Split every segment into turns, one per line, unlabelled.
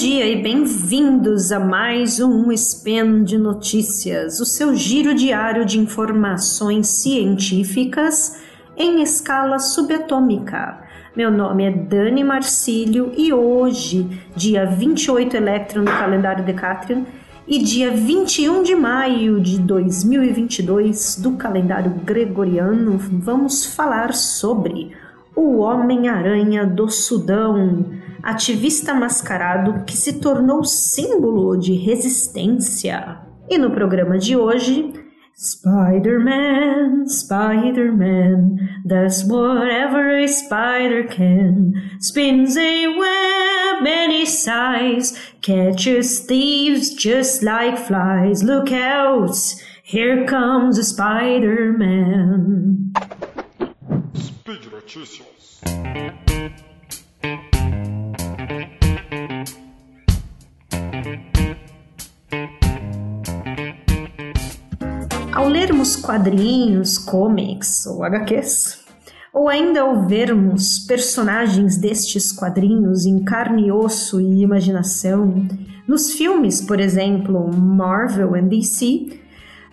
dia e bem-vindos a mais um Spin de Notícias, o seu giro diário de informações científicas em escala subatômica. Meu nome é Dani Marcílio e hoje, dia 28 Electron do calendário Decatrian e dia 21 de maio de 2022 do calendário gregoriano, vamos falar sobre o Homem-Aranha do Sudão, ativista mascarado que se tornou símbolo de resistência. E no programa de hoje, Spider-Man, Spider-Man, does whatever a spider can. Spins a web any size, catches thieves just like flies. Look out, here comes Spider-Man.
Speed Notícias.
Lermos quadrinhos, comics ou HQs, ou ainda ao vermos personagens destes quadrinhos em carne e osso e imaginação, nos filmes, por exemplo, Marvel e DC,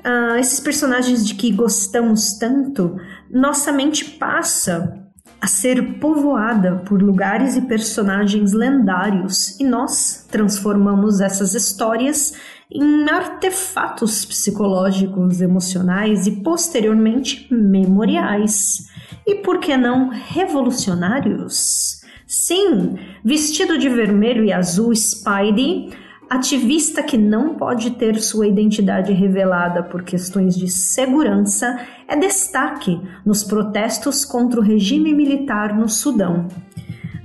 uh, esses personagens de que gostamos tanto, nossa mente passa a ser povoada por lugares e personagens lendários, e nós transformamos essas histórias em artefatos psicológicos, emocionais e posteriormente memoriais. E por que não revolucionários? Sim, vestido de vermelho e azul, Spidey Ativista que não pode ter sua identidade revelada por questões de segurança é destaque nos protestos contra o regime militar no Sudão.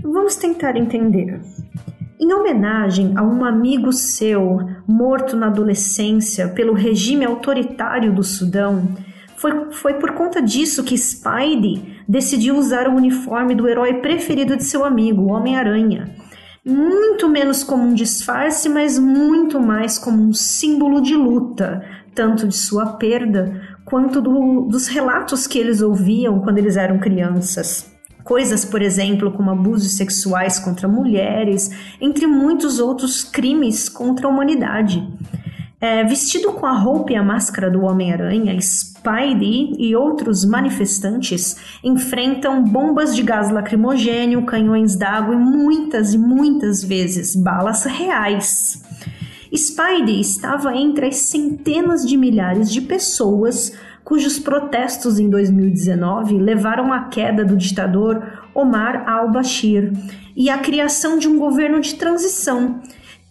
Vamos tentar entender. Em homenagem a um amigo seu morto na adolescência pelo regime autoritário do Sudão, foi, foi por conta disso que Spidey decidiu usar o uniforme do herói preferido de seu amigo, Homem-Aranha muito menos como um disfarce, mas muito mais como um símbolo de luta, tanto de sua perda quanto do, dos relatos que eles ouviam quando eles eram crianças. Coisas, por exemplo, como abusos sexuais contra mulheres, entre muitos outros crimes contra a humanidade. É, vestido com a roupa e a máscara do Homem-Aranha, Spidey e outros manifestantes enfrentam bombas de gás lacrimogênio, canhões d'água e muitas e muitas vezes balas reais. Spidey estava entre as centenas de milhares de pessoas cujos protestos em 2019 levaram à queda do ditador Omar al-Bashir e à criação de um governo de transição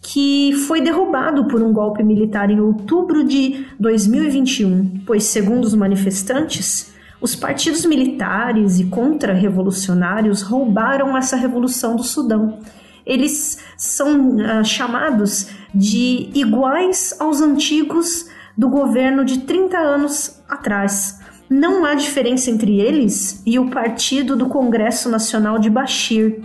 que foi derrubado por um golpe militar em outubro de 2021, pois, segundo os manifestantes, os partidos militares e contra-revolucionários roubaram essa revolução do Sudão. Eles são uh, chamados de iguais aos antigos do governo de 30 anos atrás. Não há diferença entre eles e o partido do Congresso Nacional de Bashir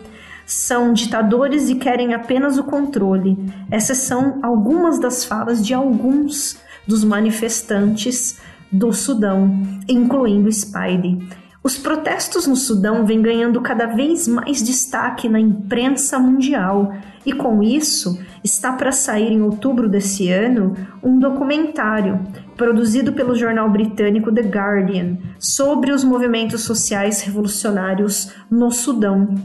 são ditadores e querem apenas o controle. Essas são algumas das falas de alguns dos manifestantes do Sudão, incluindo Spidey. Os protestos no Sudão vêm ganhando cada vez mais destaque na imprensa mundial, e com isso está para sair em outubro desse ano um documentário produzido pelo jornal britânico The Guardian sobre os movimentos sociais revolucionários no Sudão.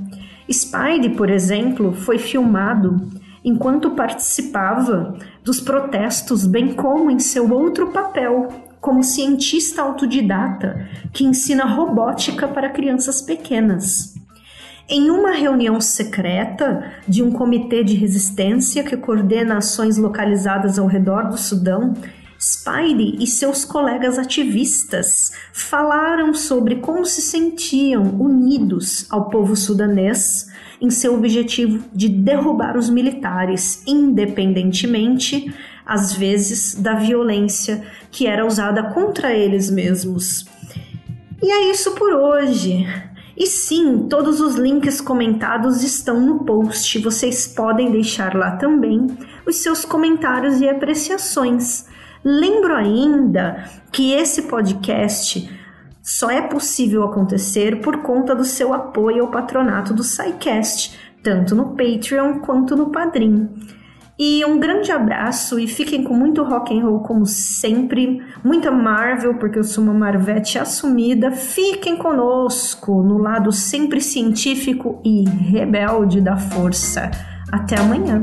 Spidey, por exemplo, foi filmado enquanto participava dos protestos, bem como em seu outro papel como cientista autodidata que ensina robótica para crianças pequenas. Em uma reunião secreta de um comitê de resistência que coordena ações localizadas ao redor do Sudão, Spidey e seus colegas ativistas falaram sobre como se sentiam unidos ao povo sudanês em seu objetivo de derrubar os militares, independentemente, às vezes, da violência que era usada contra eles mesmos. E é isso por hoje. E sim, todos os links comentados estão no post. Vocês podem deixar lá também os seus comentários e apreciações. Lembro ainda que esse podcast só é possível acontecer por conta do seu apoio ao patronato do SciCast, tanto no Patreon quanto no Padrim. E um grande abraço e fiquem com muito rock and roll como sempre, muita Marvel porque eu sou uma Marvete assumida. Fiquem conosco no lado sempre científico e rebelde da força. Até amanhã.